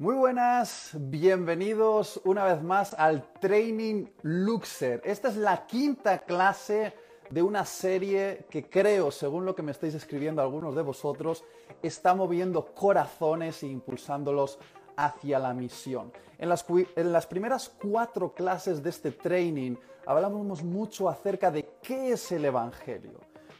Muy buenas, bienvenidos una vez más al Training Luxer. Esta es la quinta clase de una serie que creo, según lo que me estáis escribiendo algunos de vosotros, está moviendo corazones e impulsándolos hacia la misión. En las, primeras cuatro clases de este training hablamos mucho acerca de qué es el Evangelio,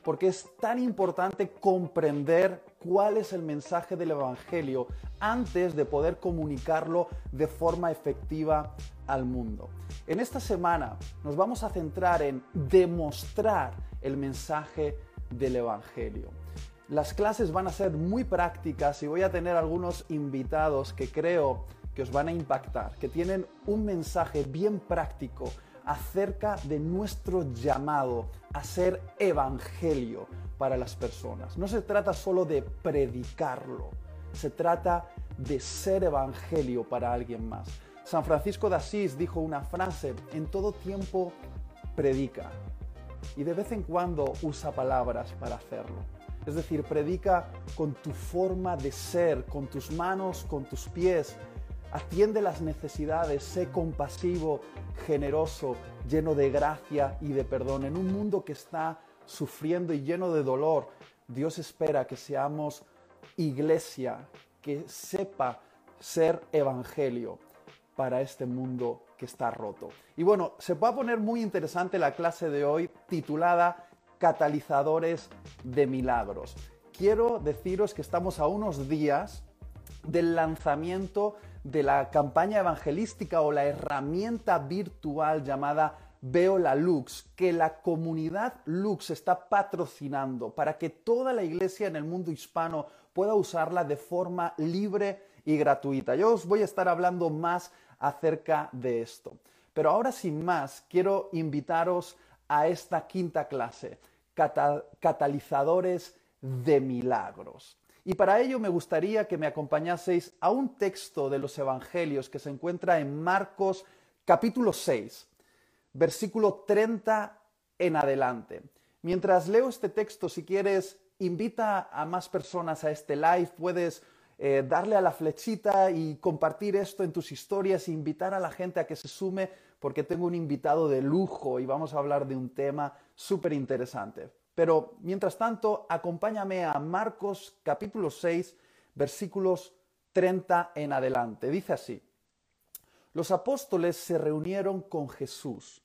porque es tan importante comprender cuál es el mensaje del Evangelio antes de poder comunicarlo de forma efectiva al mundo. En esta semana nos vamos a centrar en demostrar el mensaje del Evangelio. Las clases van a ser muy prácticas y voy a tener algunos invitados que creo que os van a impactar, que tienen un mensaje bien práctico acerca de nuestro llamado a ser evangelio para las personas. No se trata solo de predicarlo, se trata de ser evangelio para alguien más. San Francisco de Asís dijo una frase, en todo tiempo predica y de vez en cuando usa palabras para hacerlo. Es decir, predica con tu forma de ser, con tus manos, con tus pies. Atiende las necesidades, sé compasivo, generoso, lleno de gracia y de perdón. En un mundo que está sufriendo y lleno de dolor, Dios espera que seamos iglesia que sepa ser evangelio para este mundo que está roto. Y bueno, se va a poner muy interesante la clase de hoy titulada Catalizadores de Milagros. Quiero deciros que estamos a unos días del lanzamiento de la campaña evangelística o la herramienta virtual llamada Veo la Lux, que la comunidad Lux está patrocinando para que toda la iglesia en el mundo hispano pueda usarla de forma libre y gratuita. Yo os voy a estar hablando más acerca de esto. Pero ahora sin más, quiero invitaros a esta quinta clase, catalizadores de milagros. Y para ello me gustaría que me acompañaseis a un texto de los Evangelios que se encuentra en Marcos capítulo 6 versículo 30 en adelante. Mientras leo este texto, si quieres, invita a más personas a este live, puedes eh, darle a la flechita y compartir esto en tus historias e invitar a la gente a que se sume porque tengo un invitado de lujo y vamos a hablar de un tema súper interesante. Pero mientras tanto, acompáñame a Marcos capítulo 6, versículos 30 en adelante. Dice así, los apóstoles se reunieron con Jesús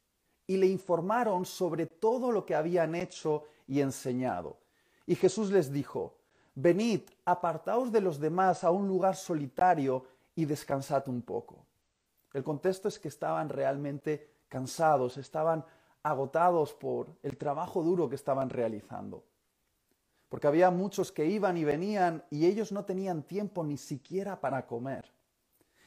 y le informaron sobre todo lo que habían hecho y enseñado. Y Jesús les dijo, Venid, apartaos de los demás a un lugar solitario y descansad un poco. El contexto es que estaban realmente cansados, estaban agotados por el trabajo duro que estaban realizando. Porque había muchos que iban y venían y ellos no tenían tiempo ni siquiera para comer.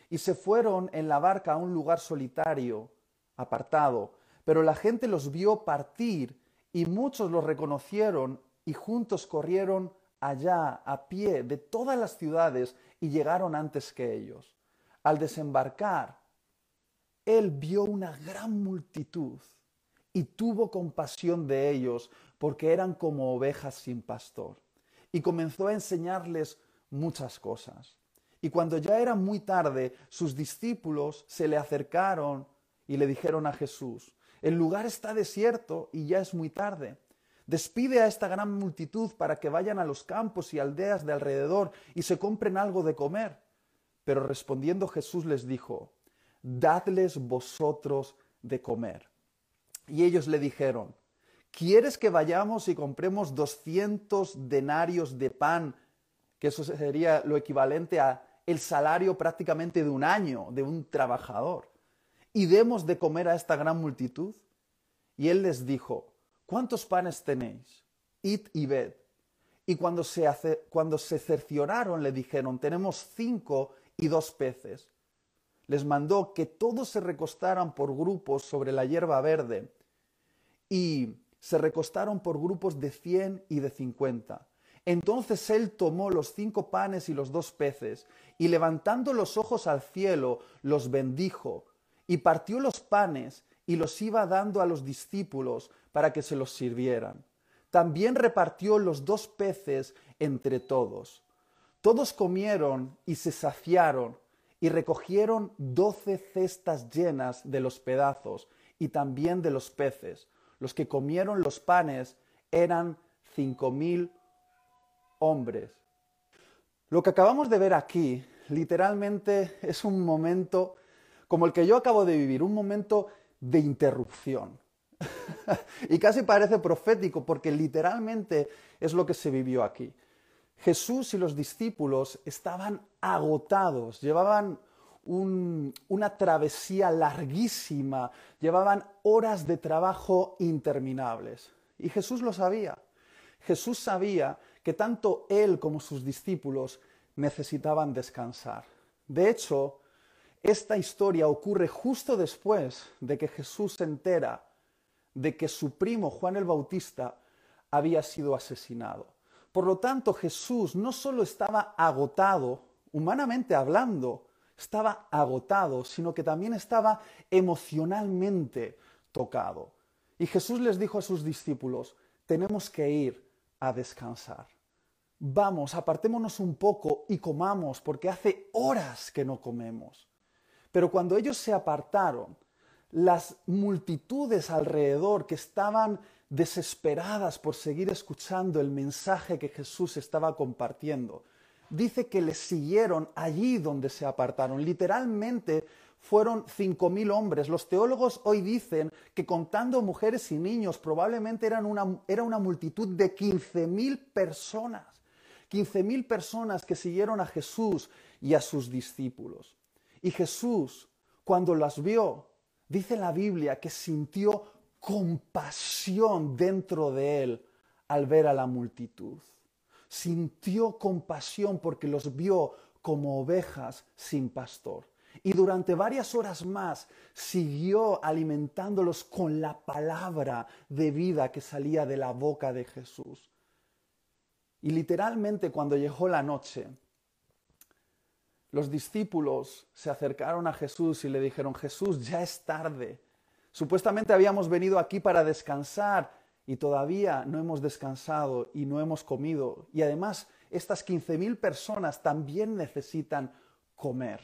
Y se fueron en la barca a un lugar solitario, apartado, pero la gente los vio partir y muchos los reconocieron y juntos corrieron allá a pie de todas las ciudades y llegaron antes que ellos. Al desembarcar, él vio una gran multitud y tuvo compasión de ellos porque eran como ovejas sin pastor. Y comenzó a enseñarles muchas cosas. Y cuando ya era muy tarde, sus discípulos se le acercaron y le dijeron a Jesús, el lugar está desierto y ya es muy tarde. Despide a esta gran multitud para que vayan a los campos y aldeas de alrededor y se compren algo de comer. Pero respondiendo Jesús les dijo, Dadles vosotros de comer. Y ellos le dijeron, ¿quieres que vayamos y compremos doscientos denarios de pan? Que eso sería lo equivalente a el salario prácticamente de un año de un trabajador y demos de comer a esta gran multitud? Y él les dijo, ¿cuántos panes tenéis? Id y ved. Y cuando se, cuando se cercioraron le dijeron, tenemos cinco y dos peces. Les mandó que todos se recostaran por grupos sobre la hierba verde y se recostaron por grupos de cien y de cincuenta. Entonces él tomó los cinco panes y los dos peces, y levantando los ojos al cielo, los bendijo, y partió los panes y los iba dando a los discípulos para que se los sirvieran. También repartió los dos peces entre todos. Todos comieron y se saciaron, y recogieron doce cestas llenas de los pedazos y también de los peces. Los que comieron los panes eran cinco mil hombres. Lo que acabamos de ver aquí literalmente es un momento como el que yo acabo de vivir, un momento de interrupción. y casi parece profético porque literalmente es lo que se vivió aquí. Jesús y los discípulos estaban agotados, llevaban una travesía larguísima, llevaban horas de trabajo interminables. Y Jesús lo sabía. Jesús sabía que tanto él como sus discípulos necesitaban descansar. De hecho, esta historia ocurre justo después de que Jesús se entera de que su primo Juan el Bautista había sido asesinado. Por lo tanto, Jesús no solo estaba agotado, humanamente hablando, estaba agotado, sino que también estaba emocionalmente tocado. Y Jesús les dijo a sus discípulos, tenemos que ir a descansar. Vamos, apartémonos un poco y comamos, porque hace horas que no comemos. Pero cuando ellos se apartaron, las multitudes alrededor que estaban desesperadas por seguir escuchando el mensaje que Jesús estaba compartiendo, dice que le siguieron allí donde se apartaron. Literalmente fueron cinco mil hombres. Los teólogos hoy dicen que contando mujeres y niños probablemente eran una, era una multitud de quince mil personas. Quince mil personas que siguieron a Jesús y a sus discípulos. Y Jesús, cuando las vio, dice la Biblia que sintió compasión dentro de él al ver a la multitud. Sintió compasión porque los vio como ovejas sin pastor. Y durante varias horas más siguió alimentándolos con la palabra de vida que salía de la boca de Jesús. Y literalmente cuando llegó la noche, los discípulos se acercaron a Jesús y le dijeron, Jesús, ya es tarde. Supuestamente habíamos venido aquí para descansar y todavía no hemos descansado y no hemos comido. Y además, estas 15.000 personas también necesitan comer.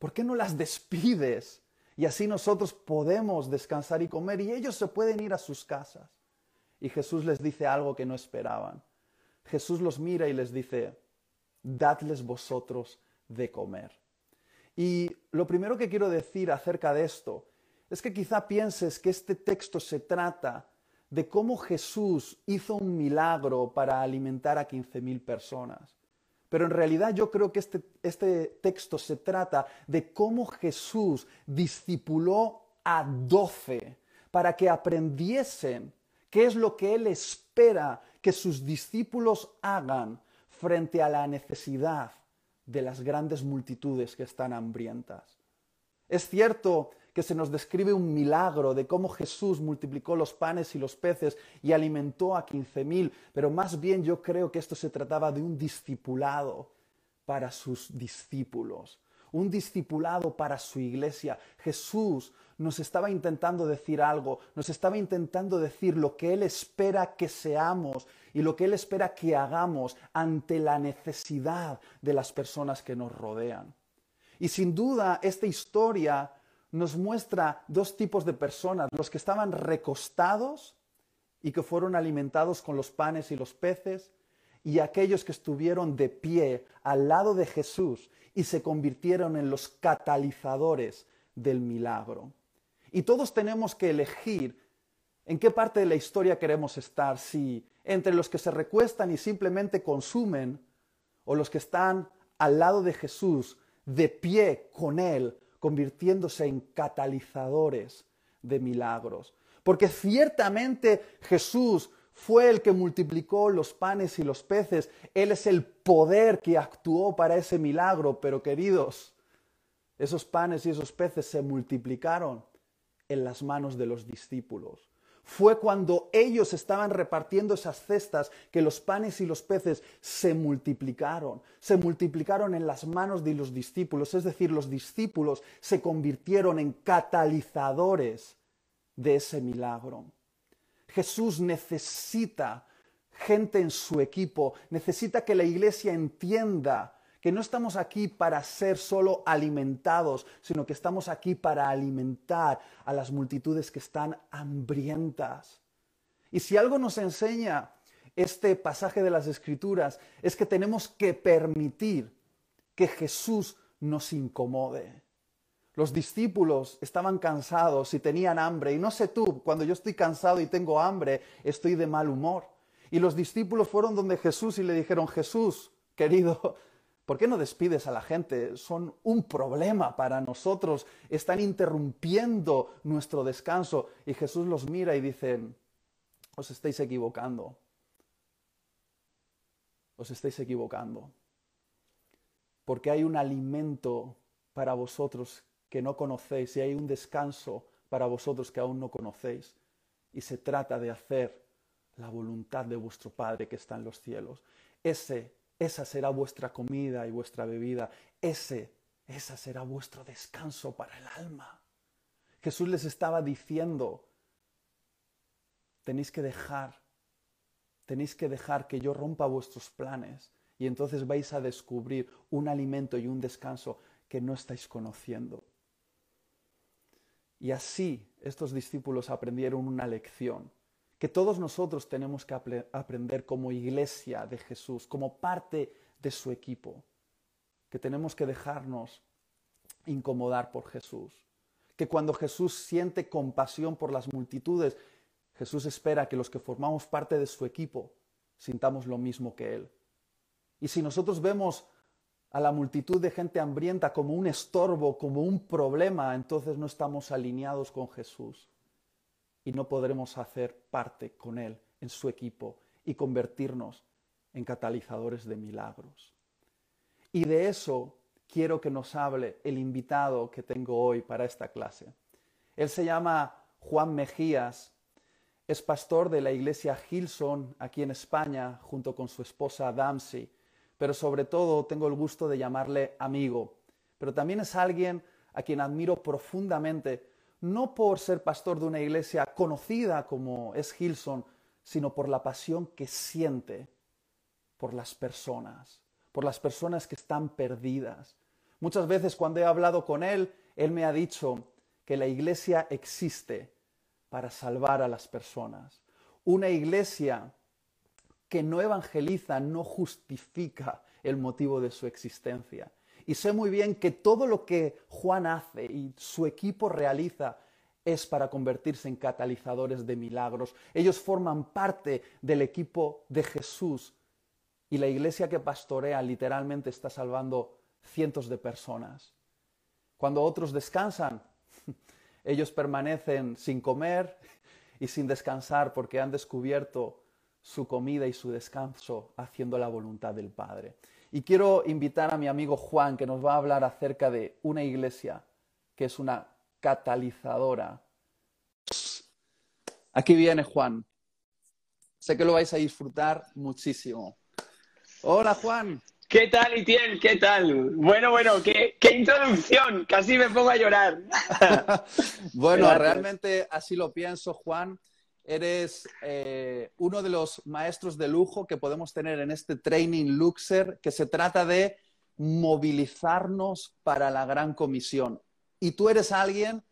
¿Por qué no las despides? Y así nosotros podemos descansar y comer y ellos se pueden ir a sus casas. Y Jesús les dice algo que no esperaban. Jesús los mira y les dice, dadles vosotros de comer. Y lo primero que quiero decir acerca de esto es que quizá pienses que este texto se trata de cómo Jesús hizo un milagro para alimentar a 15.000 personas. Pero en realidad yo creo que este, este texto se trata de cómo Jesús discipuló a doce para que aprendiesen qué es lo que Él espera que sus discípulos hagan frente a la necesidad de las grandes multitudes que están hambrientas. Es cierto que se nos describe un milagro de cómo Jesús multiplicó los panes y los peces y alimentó a quince mil, pero más bien yo creo que esto se trataba de un discipulado para sus discípulos, un discipulado para su iglesia. Jesús nos estaba intentando decir algo, nos estaba intentando decir lo que Él espera que seamos y lo que Él espera que hagamos ante la necesidad de las personas que nos rodean. Y sin duda esta historia nos muestra dos tipos de personas, los que estaban recostados y que fueron alimentados con los panes y los peces, y aquellos que estuvieron de pie al lado de Jesús y se convirtieron en los catalizadores del milagro. Y todos tenemos que elegir en qué parte de la historia queremos estar, si entre los que se recuestan y simplemente consumen, o los que están al lado de Jesús, de pie con Él, convirtiéndose en catalizadores de milagros. Porque ciertamente Jesús fue el que multiplicó los panes y los peces. Él es el poder que actuó para ese milagro. Pero queridos, esos panes y esos peces se multiplicaron en las manos de los discípulos. Fue cuando ellos estaban repartiendo esas cestas que los panes y los peces se multiplicaron, se multiplicaron en las manos de los discípulos, es decir, los discípulos se convirtieron en catalizadores de ese milagro. Jesús necesita gente en su equipo, necesita que la iglesia entienda que no estamos aquí para ser solo alimentados, sino que estamos aquí para alimentar a las multitudes que están hambrientas. Y si algo nos enseña este pasaje de las Escrituras es que tenemos que permitir que Jesús nos incomode. Los discípulos estaban cansados y tenían hambre. Y no sé tú, cuando yo estoy cansado y tengo hambre, estoy de mal humor. Y los discípulos fueron donde Jesús y le dijeron, Jesús, querido, ¿Por qué no despides a la gente? Son un problema para nosotros. Están interrumpiendo nuestro descanso. Y Jesús los mira y dice, os estáis equivocando. Os estáis equivocando. Porque hay un alimento para vosotros que no conocéis y hay un descanso para vosotros que aún no conocéis. Y se trata de hacer la voluntad de vuestro Padre que está en los cielos. Ese esa será vuestra comida y vuestra bebida. Ese, esa será vuestro descanso para el alma. Jesús les estaba diciendo, tenéis que dejar, tenéis que dejar que yo rompa vuestros planes y entonces vais a descubrir un alimento y un descanso que no estáis conociendo. Y así estos discípulos aprendieron una lección que todos nosotros tenemos que aprender como iglesia de Jesús, como parte de su equipo, que tenemos que dejarnos incomodar por Jesús, que cuando Jesús siente compasión por las multitudes, Jesús espera que los que formamos parte de su equipo sintamos lo mismo que Él. Y si nosotros vemos a la multitud de gente hambrienta como un estorbo, como un problema, entonces no estamos alineados con Jesús y no podremos hacer parte con Él en su equipo y convertirnos en catalizadores de milagros. Y de eso quiero que nos hable el invitado que tengo hoy para esta clase. Él se llama Juan Mejías, es pastor de la iglesia Gilson aquí en España junto con su esposa Damsi, pero sobre todo tengo el gusto de llamarle amigo, pero también es alguien a quien admiro profundamente no por ser pastor de una iglesia conocida como es Gilson, sino por la pasión que siente por las personas, por las personas que están perdidas. Muchas veces cuando he hablado con él, él me ha dicho que la iglesia existe para salvar a las personas. Una iglesia que no evangeliza no justifica el motivo de su existencia. Y sé muy bien que todo lo que Juan hace y su equipo realiza es para convertirse en catalizadores de milagros. Ellos forman parte del equipo de Jesús y la iglesia que pastorea literalmente está salvando cientos de personas. Cuando otros descansan, ellos permanecen sin comer y sin descansar porque han descubierto su comida y su descanso haciendo la voluntad del Padre. Y quiero invitar a mi amigo Juan que nos va a hablar acerca de una iglesia que es una catalizadora. Aquí viene Juan. Sé que lo vais a disfrutar muchísimo. Hola Juan. ¿Qué tal, Itiel? ¿Qué tal? Bueno, bueno, qué, qué introducción. Casi me pongo a llorar. bueno, realmente así lo pienso, Juan eres eh, uno de los maestros de lujo que podemos tener en este training Luxer, que se trata de movilizarnos para la gran comisión. Y tú eres alguien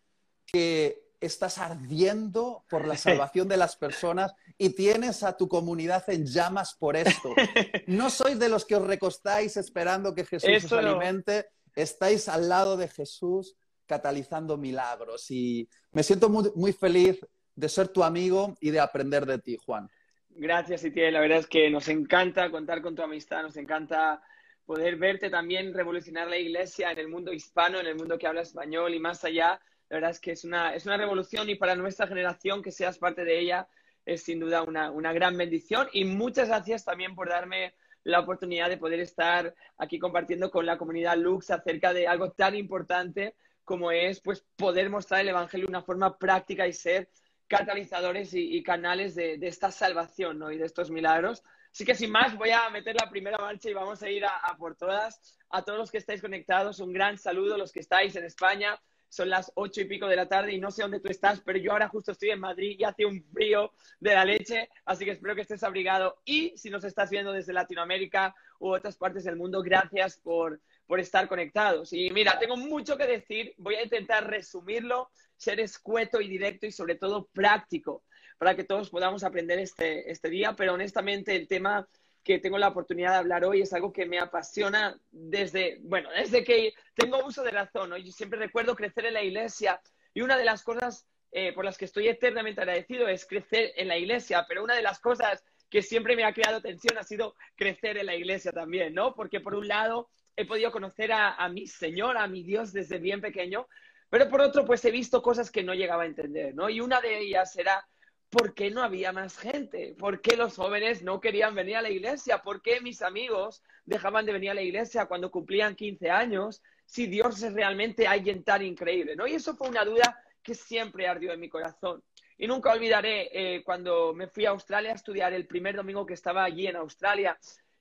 que estás ardiendo por la salvación de las personas y tienes a tu comunidad en llamas por esto. No sois de los que os recostáis esperando que Jesús os alimente, estáis al lado de Jesús catalizando milagros. Y me siento muy, muy feliz de ser tu amigo y de aprender de ti, Juan. Gracias, Itiel. La verdad es que nos encanta contar con tu amistad, nos encanta poder verte también revolucionar la iglesia en el mundo hispano, en el mundo que habla español y más allá. La verdad es que es una, es una revolución y para nuestra generación que seas parte de ella es sin duda una, una gran bendición. Y muchas gracias también por darme la oportunidad de poder estar aquí compartiendo con la comunidad Lux acerca de algo tan importante como es pues poder mostrar el Evangelio de una forma práctica y ser catalizadores y, canales de, esta salvación ¿no? y de estos milagros. Así que sin más, voy a meter la primera marcha y vamos a ir a, por todas. A todos los que estáis conectados, un gran saludo, los que estáis en España, son las ocho y pico de la tarde y no sé dónde tú estás, pero yo ahora justo estoy en Madrid y hace un frío de la leche, así que espero que estés abrigado. Y si nos estás viendo desde Latinoamérica u otras partes del mundo, gracias por, por estar conectados. Y mira, tengo mucho que decir, voy a intentar resumirlo, ser escueto y directo y sobre todo práctico para que todos podamos aprender este, este día, pero honestamente el tema que tengo la oportunidad de hablar hoy es algo que me apasiona desde, bueno, desde que tengo uso de razón. Yo siempre recuerdo crecer en la iglesia y una de las cosas eh, por las que estoy eternamente agradecido es crecer en la iglesia, pero una de las cosas que siempre me ha creado tensión ha sido crecer en la iglesia también, ¿no? Porque por un lado he podido conocer a, a mi Señor, a mi Dios desde bien pequeño, pero por otro pues he visto cosas que no llegaba a entender, ¿no? Y una de ellas era ¿por qué no había más gente? ¿Por qué los jóvenes no querían venir a la iglesia? ¿Por qué mis amigos dejaban de venir a la iglesia cuando cumplían 15 años? Si Dios es realmente alguien tan increíble, ¿no? Y eso fue una duda que siempre ardió en mi corazón. Y nunca olvidaré eh, cuando me fui a Australia a estudiar el primer domingo que estaba allí en Australia,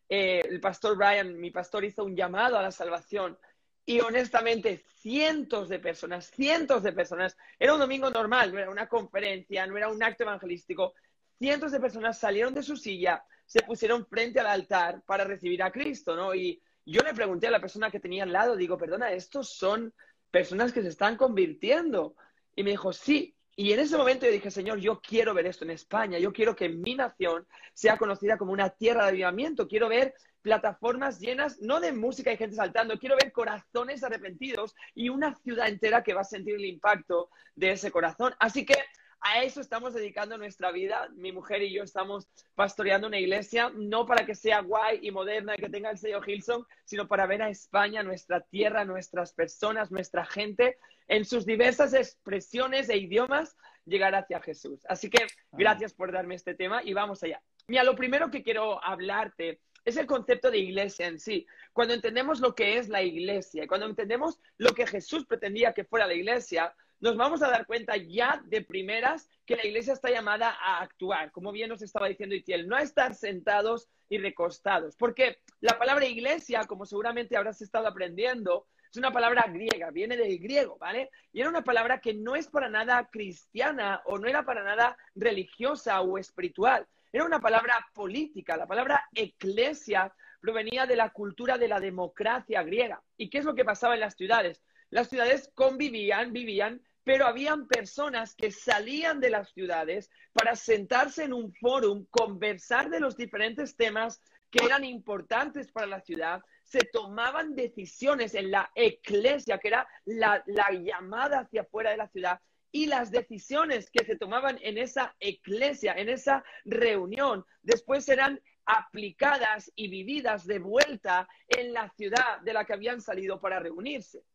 eh, el pastor Brian, mi pastor, hizo un llamado a la salvación y honestamente, cientos de personas, cientos de personas, era un domingo normal, no era una conferencia, no era un acto evangelístico, cientos de personas salieron de su silla, se pusieron frente al altar para recibir a Cristo, ¿no? Y yo le pregunté a la persona que tenía al lado, digo, perdona, estos son personas que se están convirtiendo. Y me dijo, sí. Y en ese momento yo dije, Señor, yo quiero ver esto en España, yo quiero que mi nación sea conocida como una tierra de avivamiento, quiero ver plataformas llenas, no de música y gente saltando, quiero ver corazones arrepentidos y una ciudad entera que va a sentir el impacto de ese corazón. Así que a eso estamos dedicando nuestra vida. Mi mujer y yo estamos pastoreando una iglesia, no para que sea guay y moderna y que tenga el sello Hilson, sino para ver a España, nuestra tierra, nuestras personas, nuestra gente, en sus diversas expresiones e idiomas, llegar hacia Jesús. Así que gracias por darme este tema y vamos allá. Mira, lo primero que quiero hablarte es el concepto de iglesia en sí. Cuando entendemos lo que es la iglesia, cuando entendemos lo que Jesús pretendía que fuera la iglesia, nos vamos a dar cuenta ya de primeras que la iglesia está llamada a actuar, como bien nos estaba diciendo Itiel, no a estar sentados y recostados, porque la palabra iglesia, como seguramente habrás estado aprendiendo, es una palabra griega, viene del griego, ¿vale? Y era una palabra que no es para nada cristiana o no era para nada religiosa o espiritual, era una palabra política. La palabra eclesia provenía de la cultura de la democracia griega. ¿Y qué es lo que pasaba en las ciudades? Las ciudades convivían, vivían, pero habían personas que salían de las ciudades para sentarse en un fórum, conversar de los diferentes temas que eran importantes para la ciudad, se tomaban decisiones en la eclesia, que era la, la llamada hacia afuera de la ciudad, y las decisiones que se tomaban en esa iglesia, en esa reunión, después serán aplicadas y vividas de vuelta en la ciudad de la que habían salido para reunirse.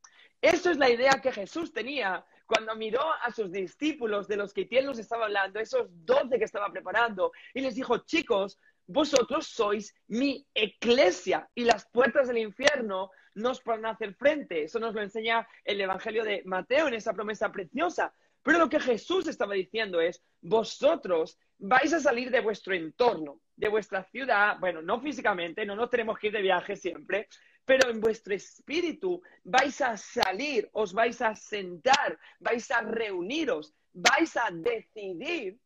Eso es la idea que Jesús tenía cuando miró a sus discípulos de los que él nos estaba hablando, esos doce que estaba preparando, y les dijo, chicos, vosotros sois mi iglesia y las puertas del infierno nos van a hacer frente. Eso nos lo enseña el Evangelio de Mateo en esa promesa preciosa. Pero lo que Jesús estaba diciendo es, vosotros vais a salir de vuestro entorno, de vuestra ciudad, bueno, no físicamente, no nos tenemos que ir de viaje siempre, pero en vuestro espíritu vais a salir, os vais a sentar, vais a reuniros, vais a decidir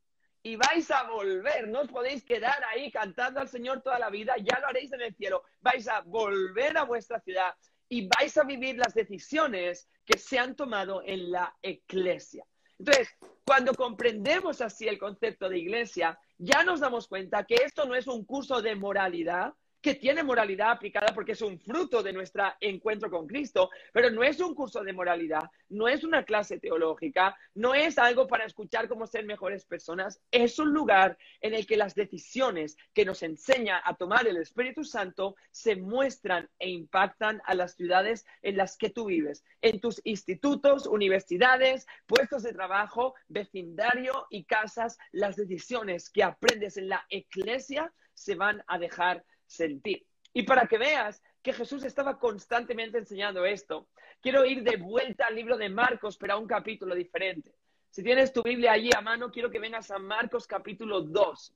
y vais a volver. No os podéis quedar ahí cantando al Señor toda la vida, ya lo haréis en el cielo. Vais a volver a vuestra ciudad y vais a vivir las decisiones que se han tomado en la iglesia. Entonces, cuando comprendemos así el concepto de iglesia, ya nos damos cuenta que esto no es un curso de moralidad, que tiene moralidad aplicada porque es un fruto de nuestro encuentro con Cristo, pero no es un curso de moralidad, no es una clase teológica, no es algo para escuchar cómo ser mejores personas, es un lugar en el que las decisiones que nos enseña a tomar el Espíritu Santo se muestran e impactan a las ciudades en las que tú vives, en tus institutos, universidades, puestos de trabajo, vecindario y casas, las decisiones que aprendes en la iglesia se van a dejar sentir. Y para que veas que Jesús estaba constantemente enseñando esto, quiero ir de vuelta al libro de Marcos, pero a un capítulo diferente. Si tienes tu Biblia allí a mano, quiero que vengas a Marcos capítulo 2.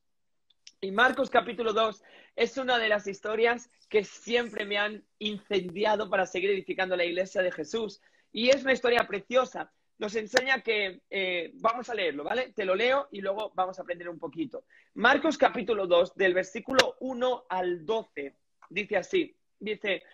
Y Marcos capítulo 2 es una de las historias que siempre me han incendiado para seguir edificando la iglesia de Jesús. Y es una historia preciosa. Nos enseña que, eh, vamos a leerlo, ¿vale? Te lo leo y luego vamos a aprender un poquito. Marcos capítulo 2, del versículo 1 al 12, dice así, dice,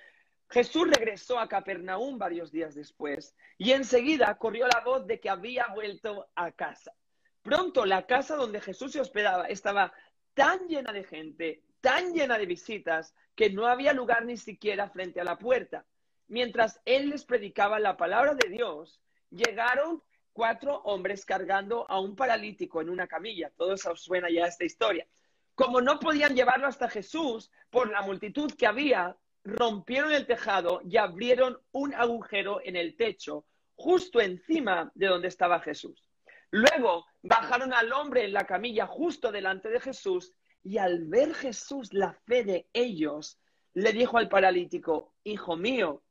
Jesús regresó a Capernaum varios días después y enseguida corrió la voz de que había vuelto a casa. Pronto la casa donde Jesús se hospedaba estaba tan llena de gente, tan llena de visitas, que no había lugar ni siquiera frente a la puerta. Mientras él les predicaba la palabra de Dios, llegaron cuatro hombres cargando a un paralítico en una camilla. Todo eso suena ya esta historia. Como no podían llevarlo hasta Jesús por la multitud que había, rompieron el tejado y abrieron un agujero en el techo justo encima de donde estaba Jesús. Luego bajaron al hombre en la camilla justo delante de Jesús y al ver Jesús la fe de ellos, le dijo al paralítico, Hijo mío,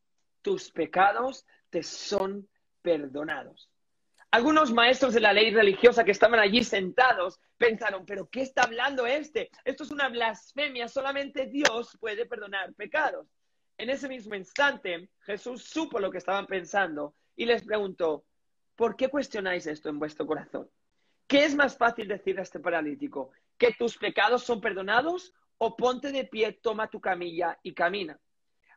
tus pecados te son perdonados. Algunos maestros de la ley religiosa que estaban allí sentados pensaron, pero ¿qué está hablando este? Esto es una blasfemia, solamente Dios puede perdonar pecados. En ese mismo instante, Jesús supo lo que estaban pensando y les preguntó, ¿por qué cuestionáis esto en vuestro corazón? ¿Qué es más fácil decir a este paralítico? ¿Que tus pecados son perdonados? O ponte de pie, toma tu camilla y camina.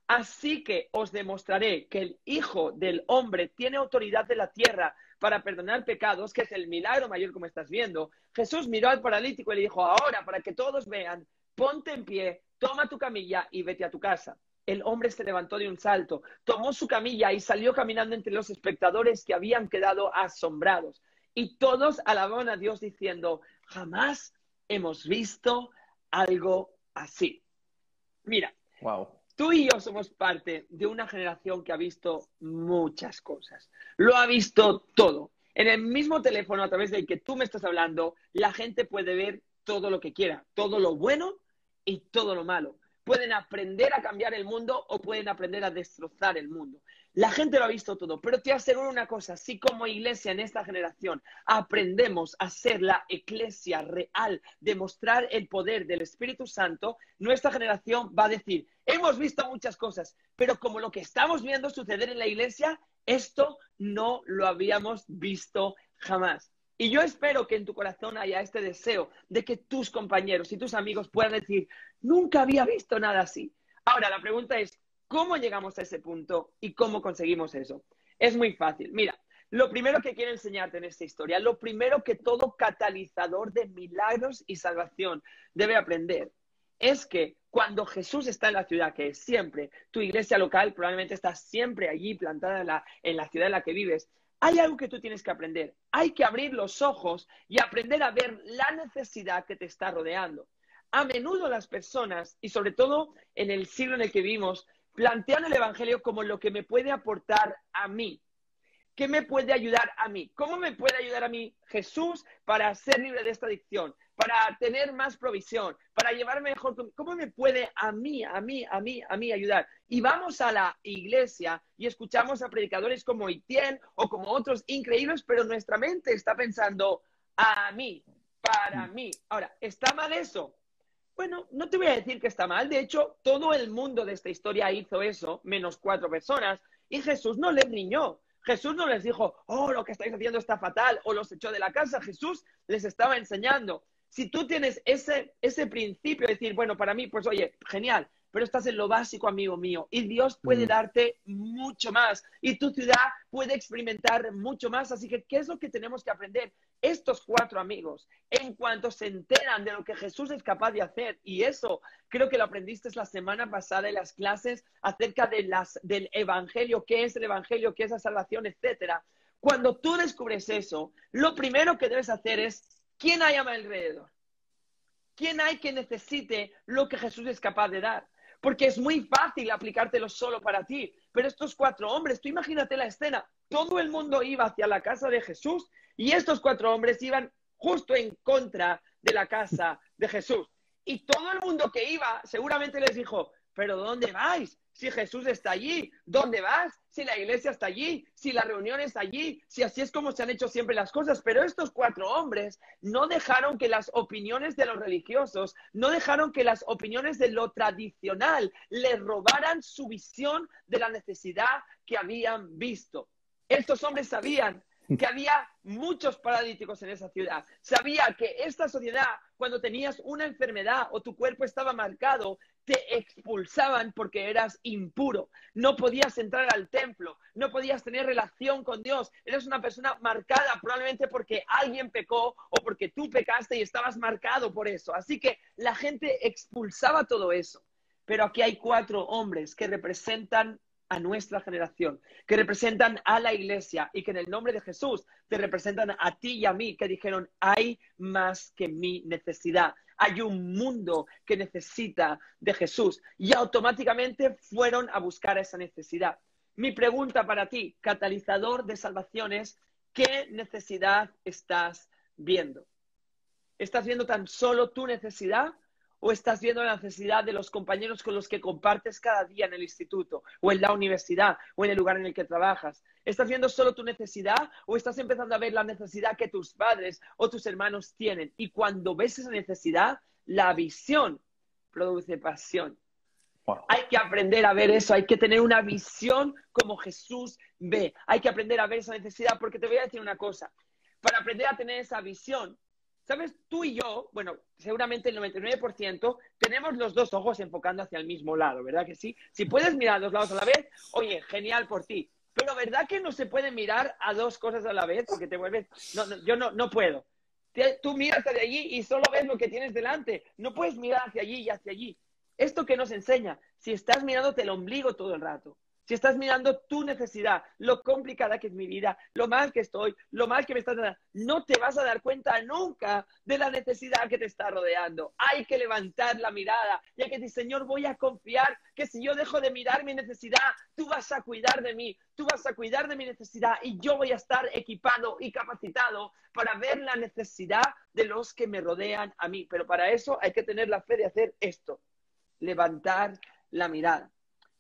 Así que os demostraré que el Hijo del Hombre tiene autoridad de la tierra para perdonar pecados, que es el milagro mayor como estás viendo. Jesús miró al paralítico y le dijo, ahora, para que todos vean, ponte en pie, toma tu camilla y vete a tu casa. El hombre se levantó de un salto, tomó su camilla y salió caminando entre los espectadores que habían quedado asombrados. Y todos alababan a Dios diciendo, jamás hemos visto algo así. Mira, Wow. Tú y yo somos parte de una generación que ha visto muchas cosas. Lo ha visto todo. En el mismo teléfono a través del que tú me estás hablando, la gente puede ver todo lo que quiera, todo lo bueno y todo lo malo. Pueden aprender a cambiar el mundo o pueden aprender a destrozar el mundo. La gente lo ha visto todo, pero te aseguro una cosa, si como iglesia en esta generación aprendemos a ser la iglesia real, demostrar el poder del Espíritu Santo, nuestra generación va a decir, hemos visto muchas cosas, pero como lo que estamos viendo suceder en la iglesia, esto no lo habíamos visto jamás. Y yo espero que en tu corazón haya este deseo de que tus compañeros y tus amigos puedan decir, nunca había visto nada así. Ahora, la pregunta es, ¿cómo llegamos a ese punto y cómo conseguimos eso? Es muy fácil. Mira, lo primero que quiero enseñarte en esta historia, lo primero que todo catalizador de milagros y salvación debe aprender es que cuando Jesús está en la ciudad, que es siempre, tu iglesia local probablemente está siempre allí plantada en la, en la ciudad en la que vives, hay algo que tú tienes que aprender. Hay que abrir los ojos y aprender a ver la necesidad que te está rodeando. A menudo las personas, y sobre todo en el siglo en el que vivimos, plantean el Evangelio como lo que me puede aportar a mí. ¿Qué me puede ayudar a mí? ¿Cómo me puede ayudar a mí Jesús para ser libre de esta adicción? Para tener más provisión, para llevarme mejor. ¿Cómo me puede a mí, a mí, a mí, a mí ayudar? Y vamos a la iglesia y escuchamos a predicadores como Etienne o como otros increíbles, pero nuestra mente está pensando a mí, para mí. Ahora, ¿está mal eso? Bueno, no te voy a decir que está mal. De hecho, todo el mundo de esta historia hizo eso, menos cuatro personas, y Jesús no les riñó. Jesús no les dijo, oh, lo que estáis haciendo está fatal, o los echó de la casa. Jesús les estaba enseñando. Si tú tienes ese, ese principio de decir, bueno, para mí, pues oye, genial, pero estás en lo básico, amigo mío, y Dios puede Mm. darte mucho más, y tu ciudad puede experimentar mucho más. Así que, ¿qué es lo que tenemos que aprender? Estos cuatro amigos, en cuanto se enteran de lo que Jesús es capaz de hacer, y eso creo que lo aprendiste la semana pasada en las clases acerca de las, del Evangelio, qué es el Evangelio, qué es la salvación, etcétera. Cuando tú descubres eso, lo primero que debes hacer es, ¿quién hay a mi alrededor? ¿Quién hay que necesite lo que Jesús es capaz de dar? Porque es muy fácil aplicártelo solo para ti. Pero estos cuatro hombres, tú imagínate la escena, todo el mundo iba hacia la casa de Jesús y estos cuatro hombres iban justo en contra de la casa de Jesús. Y todo el mundo que iba seguramente les dijo, pero ¿dónde vais? Si Jesús está allí, ¿dónde vas? Si la iglesia está allí, si la reunión está allí, si así es como se han hecho siempre las cosas. Pero estos cuatro hombres no dejaron que las opiniones de los religiosos, no dejaron que las opiniones de lo tradicional les robaran su visión de la necesidad que habían visto. Estos hombres sabían que había muchos paralíticos en esa ciudad. Sabía que esta sociedad, cuando tenías una enfermedad o tu cuerpo estaba marcado, te expulsaban porque eras impuro. No podías entrar al templo, no podías tener relación con Dios. Eres una persona marcada probablemente porque alguien pecó o porque tú pecaste y estabas marcado por eso. Así que la gente expulsaba todo eso. Pero aquí hay cuatro hombres que representan a nuestra generación, que representan a la iglesia y que en el nombre de Jesús te representan a ti y a mí, que dijeron, hay más que mi necesidad. Hay un mundo que necesita de Jesús y automáticamente fueron a buscar esa necesidad. Mi pregunta para ti, catalizador de salvaciones, ¿qué necesidad estás viendo? ¿Estás viendo tan solo tu necesidad o estás viendo la necesidad de los compañeros con los que compartes cada día en el instituto o en la universidad o en el lugar en el que trabajas? ¿Estás viendo solo tu necesidad o estás empezando a ver la necesidad que tus padres o tus hermanos tienen? Y cuando ves esa necesidad, la visión produce pasión. Hay que aprender a ver eso, hay que tener una visión como Jesús ve. Hay que aprender a ver esa necesidad porque te voy a decir una cosa. Para aprender a tener esa visión, ¿Sabes? Tú y yo, bueno, seguramente el 99% tenemos los dos ojos enfocando hacia el mismo lado, ¿verdad que sí? Si puedes mirar a dos lados a la vez, oye, genial por ti. Pero ¿verdad que no se puede mirar a dos cosas a la vez? Porque te vuelves... No, yo no, no puedo. Tú miras hacia allí y solo ves lo que tienes delante. No puedes mirar hacia allí y hacia allí. Esto que nos enseña, si estás mirándote el ombligo todo el rato, si estás mirando tu necesidad, lo complicada que es mi vida, lo mal que estoy, lo mal que me estás dando, no te vas a dar cuenta nunca de la necesidad que te está rodeando. Hay que levantar la mirada y que decir, Señor, voy a confiar que si yo dejo de mirar mi necesidad, tú vas a cuidar de mí, tú vas a cuidar de mi necesidad y yo voy a estar equipado y capacitado para ver la necesidad de los que me rodean a mí. Pero para eso hay que tener la fe de hacer esto, levantar la mirada.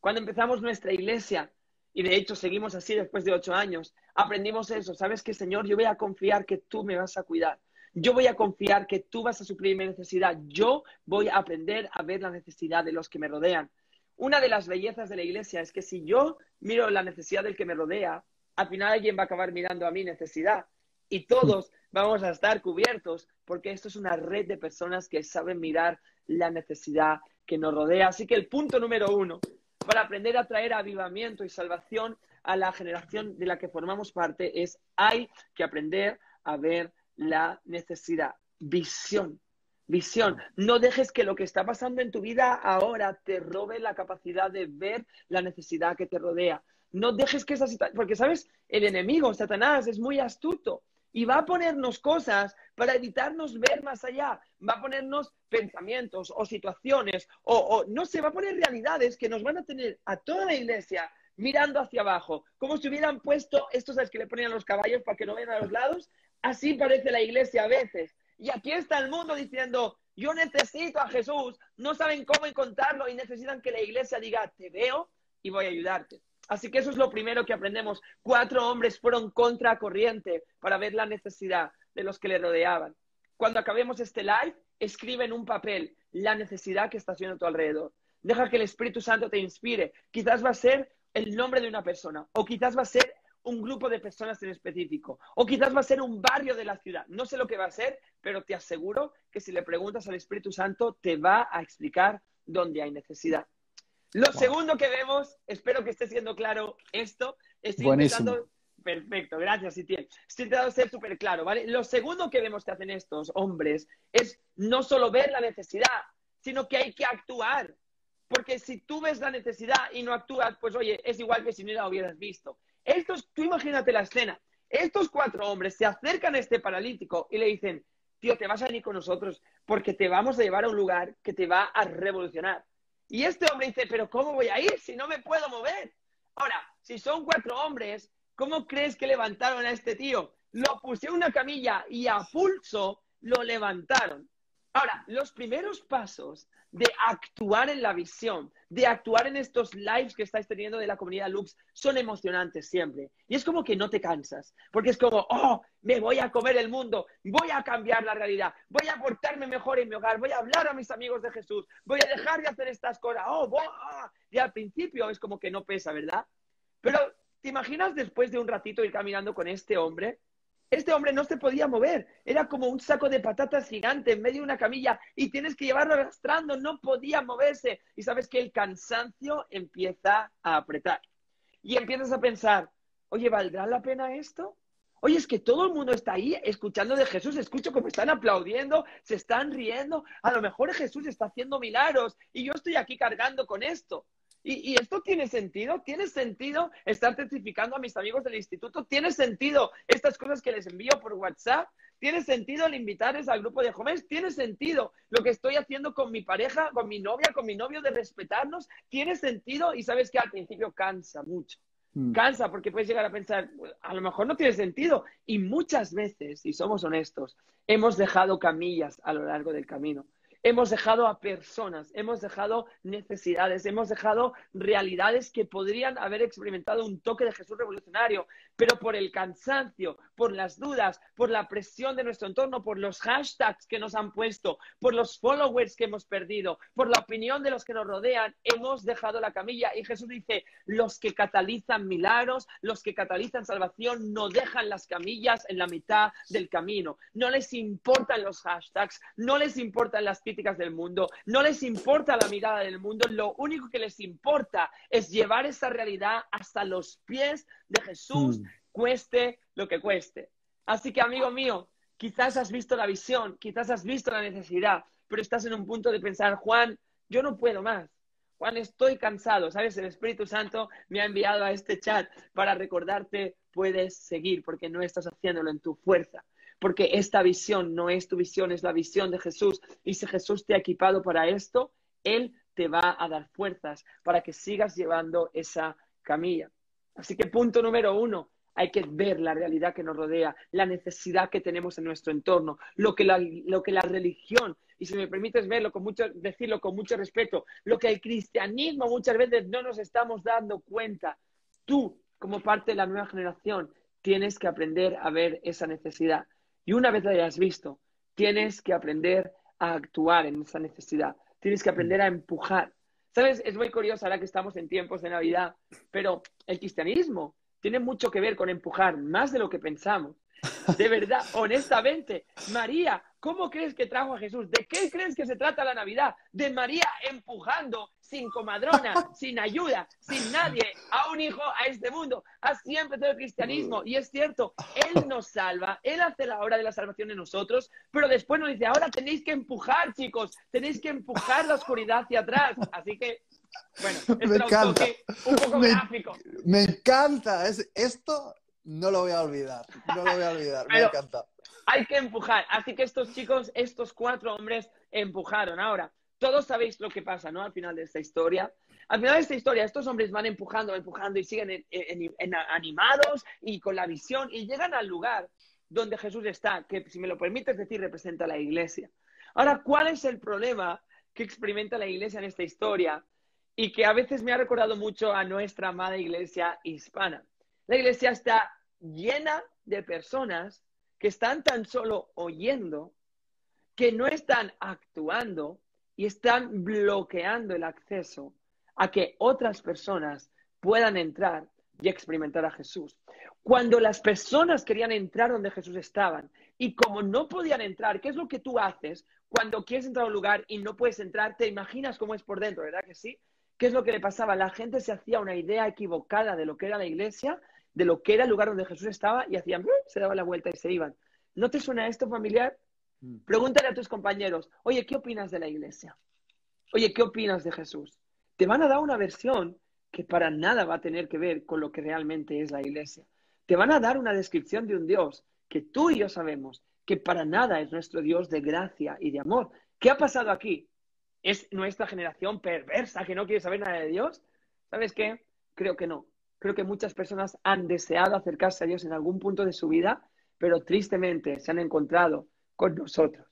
Cuando empezamos nuestra iglesia, y de hecho seguimos así después de ocho años, aprendimos eso. ¿Sabes qué, Señor? Yo voy a confiar que tú me vas a cuidar. Yo voy a confiar que tú vas a suplir mi necesidad. Yo voy a aprender a ver la necesidad de los que me rodean. Una de las bellezas de la iglesia es que si yo miro la necesidad del que me rodea, al final alguien va a acabar mirando a mi necesidad y todos vamos a estar cubiertos porque esto es una red de personas que saben mirar la necesidad que nos rodea. Así que el punto número uno para aprender a traer avivamiento y salvación a la generación de la que formamos parte es hay que aprender a ver la necesidad, visión, visión. No dejes que lo que está pasando en tu vida ahora te robe la capacidad de ver la necesidad que te rodea. No dejes que esa situación, porque sabes, el enemigo, Satanás, es muy astuto y va a ponernos cosas para evitarnos ver más allá. Va a ponernos pensamientos o situaciones o, no sé, va a poner realidades que nos van a tener a toda la iglesia mirando hacia abajo, como si hubieran puesto estos que le ponían los caballos para que no vean a los lados. Así parece la iglesia a veces. Y aquí está el mundo diciendo, yo necesito a Jesús, no saben cómo encontrarlo y necesitan que la iglesia diga, te veo y voy a ayudarte. Así que eso es lo primero que aprendemos. Cuatro hombres fueron contra corriente para ver la necesidad de los que le rodeaban. Cuando acabemos este live, escribe en un papel la necesidad que estás viendo a tu alrededor. Deja que el Espíritu Santo te inspire. Quizás va a ser el nombre de una persona, o quizás va a ser un grupo de personas en específico, o quizás va a ser un barrio de la ciudad. No sé lo que va a ser, pero te aseguro que si le preguntas al Espíritu Santo, te va a explicar dónde hay necesidad. Lo segundo que vemos, espero que esté siendo claro esto, estoy intentando... Perfecto, gracias, Itiel. Estoy intentando ser súper claro, ¿vale? Lo segundo que vemos que hacen estos hombres es no solo ver la necesidad, sino que hay que actuar. Porque si tú ves la necesidad y no actúas, pues oye, es igual que si no la hubieras visto. Estos, tú imagínate la escena. Estos cuatro hombres se acercan a este paralítico y le dicen, tío, te vas a venir con nosotros porque te vamos a llevar a un lugar que te va a revolucionar. Y este hombre dice, pero ¿cómo voy a ir si no me puedo mover? Ahora, si son cuatro hombres, ¿cómo crees que levantaron a este tío? Lo pusieron una camilla y a pulso lo levantaron. Ahora, los primeros pasos de actuar en la visión, de actuar en estos lives que estáis teniendo de la comunidad Lux, son emocionantes siempre. Y es como que no te cansas, porque es como, oh, me voy a comer el mundo, voy a cambiar la realidad, voy a portarme mejor en mi hogar, voy a hablar a mis amigos de Jesús, voy a dejar de hacer estas cosas, oh, y al principio es como que no pesa, ¿verdad? Pero ¿Te imaginas después de un ratito ir caminando con este hombre? Este hombre no se podía mover, era como un saco de patatas gigante en medio de una camilla y tienes que llevarlo arrastrando, no podía moverse. Y sabes que el cansancio empieza a apretar. Y empiezas a pensar, oye, ¿valdrá la pena esto? Oye, es que todo el mundo está ahí escuchando de Jesús, escucho cómo están aplaudiendo, se están riendo, a lo mejor Jesús está haciendo milagros y yo estoy aquí cargando con esto. ¿Y, esto tiene sentido? ¿Tiene sentido estar testificando a mis amigos del instituto? ¿Tiene sentido estas cosas que les envío por WhatsApp? ¿Tiene sentido el invitarles al grupo de jóvenes? ¿Tiene sentido lo que estoy haciendo con mi pareja, con mi novia, con mi novio de respetarnos? ¿Tiene sentido? Y sabes que al principio cansa mucho. Mm. Cansa porque puedes llegar a pensar, a lo mejor no tiene sentido. Y muchas veces, si somos honestos, hemos dejado camillas a lo largo del camino. Hemos dejado a personas, hemos dejado necesidades, hemos dejado realidades que podrían haber experimentado un toque de Jesús revolucionario, pero por el cansancio, por las dudas, por la presión de nuestro entorno, por los hashtags que nos han puesto, por los followers que hemos perdido, por la opinión de los que nos rodean, hemos dejado la camilla. Y Jesús dice, los que catalizan milagros, los que catalizan salvación, no dejan las camillas en la mitad del camino. No les importan los hashtags, no les importan las del mundo, no les importa la mirada del mundo, lo único que les importa es llevar esa realidad hasta los pies de Jesús, mm. cueste lo que cueste. Así que, amigo mío, quizás has visto la visión, quizás has visto la necesidad, pero estás en un punto de pensar, Juan, yo no puedo más. Juan, estoy cansado, ¿sabes? El Espíritu Santo me ha enviado a este chat para recordarte, puedes seguir porque no estás haciéndolo en tu fuerza porque esta visión no es tu visión, es la visión de Jesús. Y si Jesús te ha equipado para esto, Él te va a dar fuerzas para que sigas llevando esa camilla. Así que punto número uno, hay que ver la realidad que nos rodea, la necesidad que tenemos en nuestro entorno, lo que la, lo que la religión, y si me permites verlo con mucho, decirlo con mucho respeto, lo que el cristianismo muchas veces no nos estamos dando cuenta. Tú, como parte de la nueva generación, tienes que aprender a ver esa necesidad. Y una vez la hayas visto, tienes que aprender a actuar en esa necesidad. Tienes que aprender a empujar. ¿Sabes? Es muy curioso ahora que estamos en tiempos de Navidad, pero el cristianismo tiene mucho que ver con empujar, más de lo que pensamos. De verdad, honestamente, María ¿Cómo crees que trajo a Jesús? ¿De qué crees que se trata la Navidad? De María empujando sin comadrona, sin ayuda, sin nadie, a un hijo a este mundo. Así empezó el cristianismo. Y es cierto, Él nos salva, Él hace la obra de la salvación en nosotros, pero después nos dice, ahora tenéis que empujar, chicos, tenéis que empujar la oscuridad hacia atrás. Así que, bueno, es me encanta. un poco gráfico. Me encanta. Es, esto no lo voy a olvidar. No lo voy a olvidar. me encanta. Hay que empujar. Así que estos chicos, estos cuatro hombres, empujaron. Ahora, todos sabéis lo que pasa, ¿no? Al final de esta historia. Al final de esta historia, estos hombres van empujando, empujando y siguen animados y con la visión y llegan al lugar donde Jesús está, que si me lo permites decir, representa la iglesia. Ahora, ¿cuál es el problema que experimenta la iglesia en esta historia? Y que a veces me ha recordado mucho a nuestra amada iglesia hispana. La iglesia está llena de personas que están tan solo oyendo, que no están actuando y están bloqueando el acceso a que otras personas puedan entrar y experimentar a Jesús. Cuando las personas querían entrar donde Jesús estaba y como no podían entrar, ¿qué es lo que tú haces cuando quieres entrar a un lugar y no puedes entrar? Te imaginas cómo es por dentro, ¿verdad que sí? ¿Qué es lo que le pasaba? La gente se hacía una idea equivocada de lo que era la iglesia de lo que era el lugar donde Jesús estaba y hacían, se daban la vuelta y se iban. ¿No te suena esto familiar? Mm. Pregúntale a tus compañeros, oye, ¿qué opinas de la iglesia? Oye, ¿qué opinas de Jesús? Te van a dar una versión que para nada va a tener que ver con lo que realmente es la iglesia. Te van a dar una descripción de un Dios que tú y yo sabemos que para nada es nuestro Dios de gracia y de amor. ¿Qué ha pasado aquí? ¿Es nuestra generación perversa que no quiere saber nada de Dios? ¿Sabes qué? Creo que no creo que muchas personas han deseado acercarse a Dios en algún punto de su vida, pero tristemente se han encontrado con nosotros.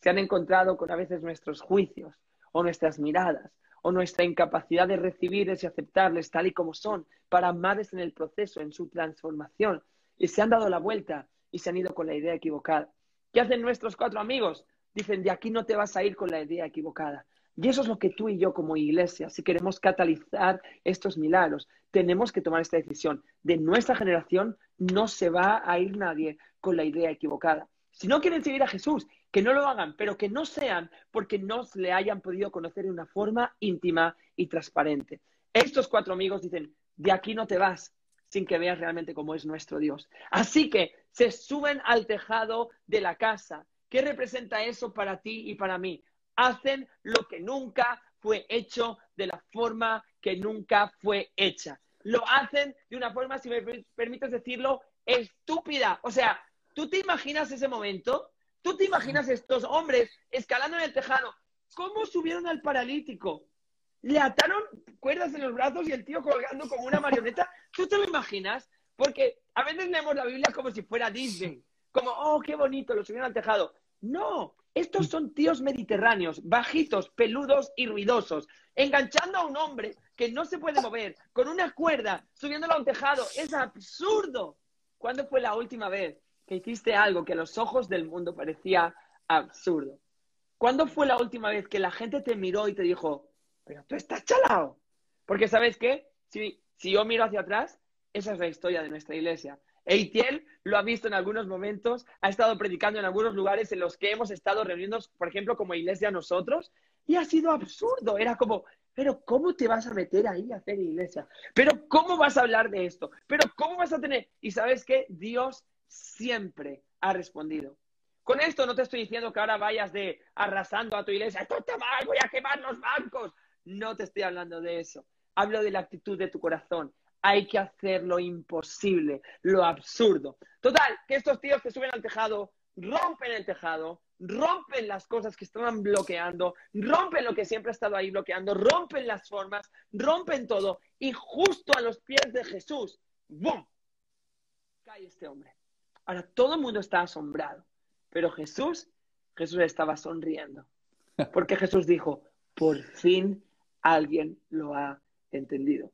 Se han encontrado con a veces nuestros juicios o nuestras miradas o nuestra incapacidad de recibirles y aceptarles tal y como son para amarles en el proceso, en su transformación. Y se han dado la vuelta y se han ido con la idea equivocada. ¿Qué hacen nuestros cuatro amigos? Dicen, de aquí no te vas a ir con la idea equivocada. Y eso es lo que tú y yo como iglesia, si queremos catalizar estos milagros, tenemos que tomar esta decisión. De nuestra generación no se va a ir nadie con la idea equivocada. Si no quieren seguir a Jesús, que no lo hagan, pero que no sean porque no le hayan podido conocer de una forma íntima y transparente. Estos cuatro amigos dicen, de aquí no te vas sin que veas realmente cómo es nuestro Dios. Así que se suben al tejado de la casa. ¿Qué representa eso para ti y para mí? Hacen lo que nunca fue hecho de la forma que nunca fue hecha. Lo hacen de una forma, si me permites decirlo, estúpida. O sea, ¿tú te imaginas ese momento? ¿Tú te imaginas estos hombres escalando en el tejado? ¿Cómo subieron al paralítico? Le ataron cuerdas en los brazos y el tío colgando como una marioneta. ¿Tú te lo imaginas? Porque a veces leemos la Biblia como si fuera Disney. Como, oh, qué bonito, lo subieron al tejado. No, estos son tíos mediterráneos, bajitos, peludos y ruidosos, enganchando a un hombre que no se puede mover con una cuerda, subiéndolo a un tejado. Es absurdo. ¿Cuándo fue la última vez que hiciste algo que a los ojos del mundo parecía absurdo? ¿Cuándo fue la última vez que la gente te miró y te dijo, pero tú estás chalado? Porque sabes qué, si, si yo miro hacia atrás, esa es la historia de nuestra iglesia. Eitiel lo ha visto en algunos momentos, ha estado predicando en algunos lugares en los que hemos estado reunidos, por ejemplo, como iglesia nosotros, y ha sido absurdo. Era como, pero ¿cómo te vas a meter ahí a hacer iglesia? Pero ¿cómo vas a hablar de esto? Pero ¿cómo vas a tener? Y sabes qué? Dios siempre ha respondido. Con esto no te estoy diciendo que ahora vayas de arrasando a tu iglesia, esto está mal, voy a quemar los bancos. No te estoy hablando de eso. Hablo de la actitud de tu corazón. Hay que hacer lo imposible, lo absurdo. Total, que estos tíos que suben al tejado, rompen el tejado, rompen las cosas que estaban bloqueando, rompen lo que siempre ha estado ahí bloqueando, rompen las formas, rompen todo y justo a los pies de Jesús, ¡bum! cae este hombre. Ahora todo el mundo está asombrado, pero Jesús, Jesús estaba sonriendo, porque Jesús dijo, por fin alguien lo ha entendido.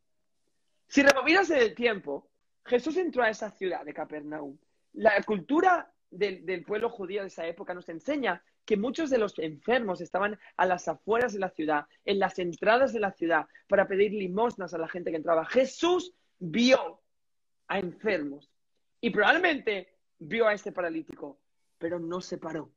Si rebobinas el tiempo, Jesús entró a esa ciudad de Capernaum. La cultura del, del, pueblo judío de esa época nos enseña que muchos de los enfermos estaban a las afueras de la ciudad, en las entradas de la ciudad, para pedir limosnas a la gente que entraba. Jesús vio a enfermos y probablemente vio a este paralítico, pero no se paró.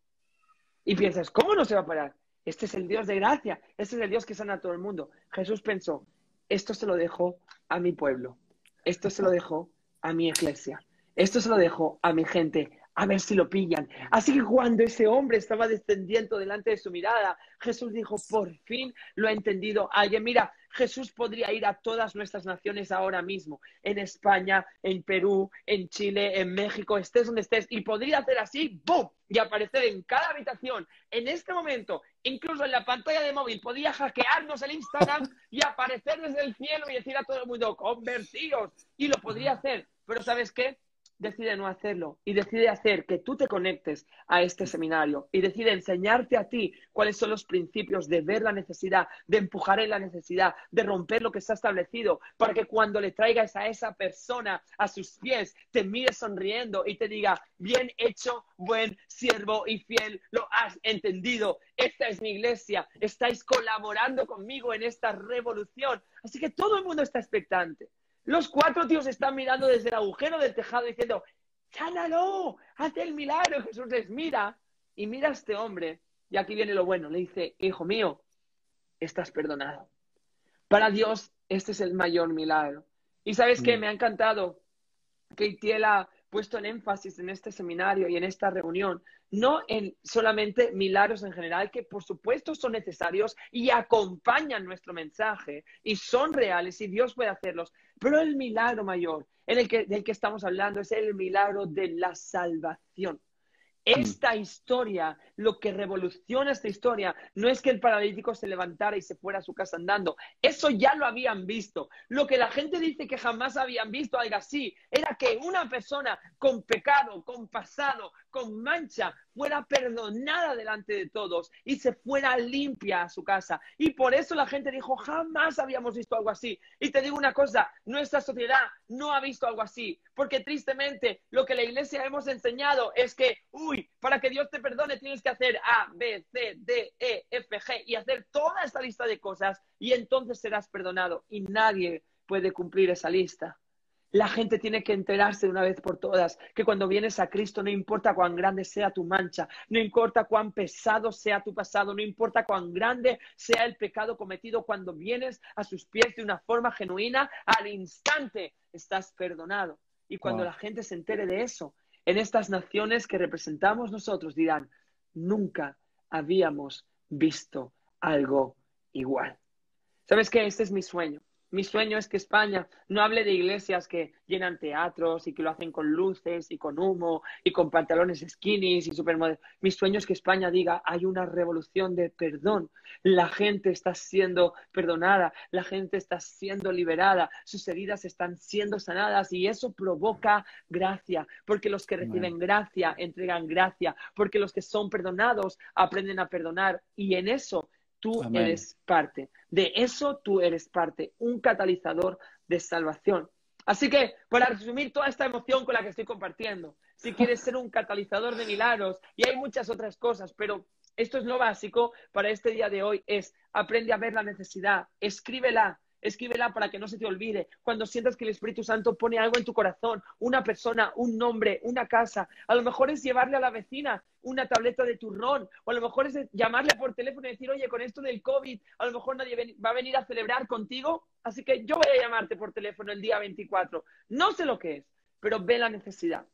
Y piensas, ¿cómo no se va a parar? Este es el Dios de gracia, este es el Dios que sana a todo el mundo. Jesús pensó, esto se lo dejo a mi pueblo, esto se lo dejo a mi iglesia, esto se lo dejo a mi gente, a ver si lo pillan. Así que cuando ese hombre estaba descendiendo delante de su mirada, Jesús dijo, por fin lo ha entendido alguien. Mira, Jesús podría ir a todas nuestras naciones ahora mismo, en España, en Perú, en Chile, en México, estés donde estés, y podría hacer así, ¡boom! Y aparecer en cada habitación, en este momento, incluso en la pantalla de móvil, podía hackearnos el Instagram y aparecer desde el cielo y decir a todo el mundo, convertidos, y lo podría hacer. Pero ¿sabes qué? Decide no hacerlo y decide hacer que tú te conectes a este seminario y decide enseñarte a ti cuáles son los principios de ver la necesidad, de empujar en la necesidad, de romper lo que está establecido, para que cuando le traigas a esa persona a sus pies, te mire sonriendo y te diga, bien hecho, buen siervo y fiel, lo has entendido. Esta es mi iglesia, estáis colaborando conmigo en esta revolución. Así que todo el mundo está expectante. Los cuatro tíos están mirando desde el agujero del tejado diciendo, ¡sánalo! ¡Haz el milagro! Jesús les mira y mira a este hombre. Y aquí viene lo bueno. Le dice, hijo mío, estás perdonado. Para Dios, este es el mayor milagro. Y sabes qué, mm. me ha encantado que Itiela puesto en énfasis en este seminario y en esta reunión, no en solamente milagros en general, que por supuesto son necesarios y acompañan nuestro mensaje y son reales y Dios puede hacerlos, pero el milagro mayor en el que, del que estamos hablando es el milagro de la salvación. Mm. Esta historia, lo que revoluciona esta historia, no es que el paralítico se levantara y se fuera a su casa andando. Eso ya lo habían visto. Lo que la gente dice que jamás habían visto algo así, era que una persona con pecado, con pasado, con mancha fuera perdonada delante de todos y se fuera limpia a su casa. Y por eso la gente dijo, jamás habíamos visto algo así. Y te digo una cosa, nuestra sociedad no ha visto algo así, porque tristemente lo que la iglesia hemos enseñado es que, uy, para que Dios te perdone tienes que hacer A, B, C, D, E, F, G y hacer toda esta lista de cosas y entonces serás perdonado. Y nadie puede cumplir esa lista. La gente tiene que enterarse de una vez por todas que cuando vienes a Cristo no importa cuán grande sea tu mancha, no importa cuán pesado sea tu pasado, no importa cuán grande sea el pecado cometido, cuando vienes a sus pies de una forma genuina, al instante estás perdonado. Y cuando la gente se entere de eso, en estas naciones que representamos nosotros dirán, nunca habíamos visto algo igual. ¿Sabes qué? Este es mi sueño. Mi sueño es que España no hable de iglesias que llenan teatros y que lo hacen con luces y con humo y con pantalones skinny y supermodelos. Mi sueño es que España diga hay una revolución de perdón. La gente está siendo perdonada, la gente está siendo liberada, sus heridas están siendo sanadas y eso provoca gracia, porque los que reciben gracia entregan gracia, porque los que son perdonados aprenden a perdonar y en eso Tú eres parte. De eso tú eres parte, un catalizador de salvación. Así que, para resumir toda esta emoción con la que estoy compartiendo, si quieres ser un catalizador de milagros, y hay muchas otras cosas, pero esto es lo básico para este día de hoy, es aprende a ver la necesidad, escríbela, escríbela para que no se te olvide. Cuando sientas que el Espíritu Santo pone algo en tu corazón, una persona, un nombre, una casa, a lo mejor es llevarle a la vecina una tableta de turrón, o a lo mejor es llamarle por teléfono y decir, oye, con esto del COVID, a lo mejor nadie va a venir a celebrar contigo, así que yo voy a llamarte por teléfono el día 24. No sé lo que es, pero ve la necesidad,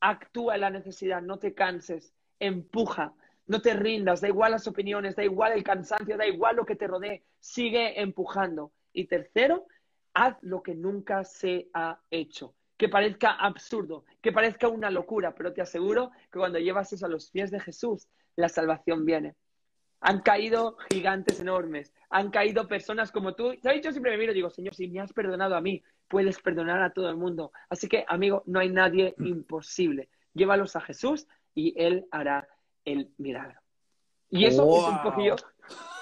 actúa en la necesidad, no te canses, empuja, no te rindas, da igual las opiniones, da igual el cansancio, da igual lo que te rodee, sigue empujando. Y tercero, haz lo que nunca se ha hecho. Que parezca absurdo, que parezca una locura, pero te aseguro que cuando llevas eso a los pies de Jesús, la salvación viene. Han caído gigantes enormes, han caído personas como tú. ¿Sabes? Yo siempre me miro y digo, Señor, si me has perdonado a mí, puedes perdonar a todo el mundo. Así que, amigo, no hay nadie mm. imposible. Llévalos a Jesús y Él hará el milagro. Y eso es un poquillo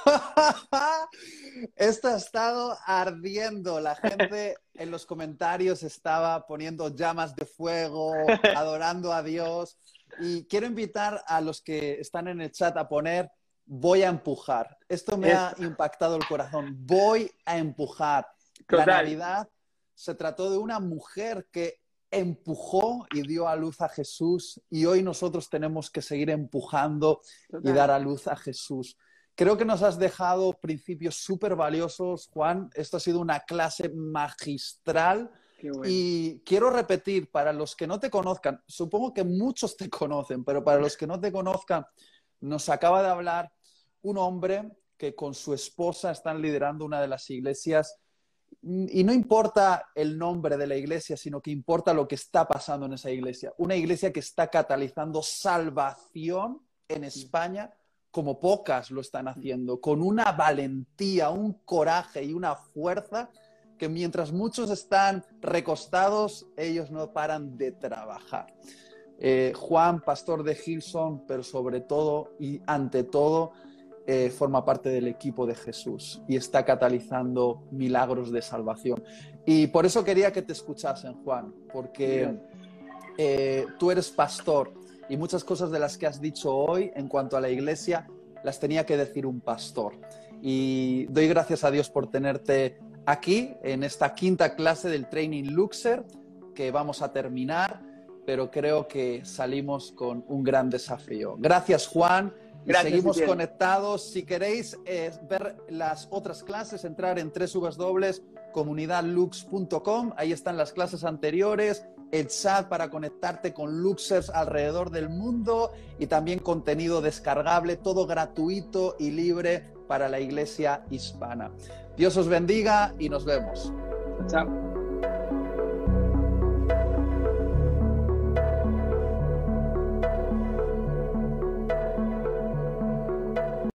Esto ha estado ardiendo. La gente en los comentarios estaba poniendo llamas de fuego, adorando a Dios. Y quiero invitar a los que están en el chat a poner voy a empujar. Esto me ha impactado el corazón. Voy a empujar. La Navidad se trató de una mujer que empujó y dio a luz a Jesús y hoy nosotros tenemos que seguir empujando y dar a luz a Jesús. Creo que nos has dejado principios súper valiosos, Juan. Esto ha sido una clase magistral. Y quiero repetir, para los que no te conozcan, supongo que muchos te conocen, pero para los que no te conozcan, nos acaba de hablar un hombre que con su esposa están liderando una de las iglesias. Y no importa el nombre de la iglesia, sino que importa lo que está pasando en esa iglesia. Una iglesia que está catalizando salvación en España como pocas lo están haciendo, con una valentía, un coraje y una fuerza que mientras muchos están recostados, ellos no paran de trabajar. Eh, Juan, pastor de Gilson, pero sobre todo y ante todo, eh, forma parte del equipo de Jesús y está catalizando milagros de salvación. Y por eso quería que te escuchasen, Juan, porque eh, tú eres pastor y muchas cosas de las que has dicho hoy en cuanto a la iglesia las tenía que decir un pastor. Y doy gracias a Dios por tenerte aquí en esta quinta clase del Training Luxer que vamos a terminar, pero creo que salimos con un gran desafío. Gracias Juan. Y seguimos conectados. Si queréis eh, ver las otras clases, entrar en www.comunidadlux.com. Ahí están las clases anteriores, el chat para conectarte con Luxers alrededor del mundo y también contenido descargable, todo gratuito y libre para la iglesia hispana. Dios os bendiga y nos vemos. Chao.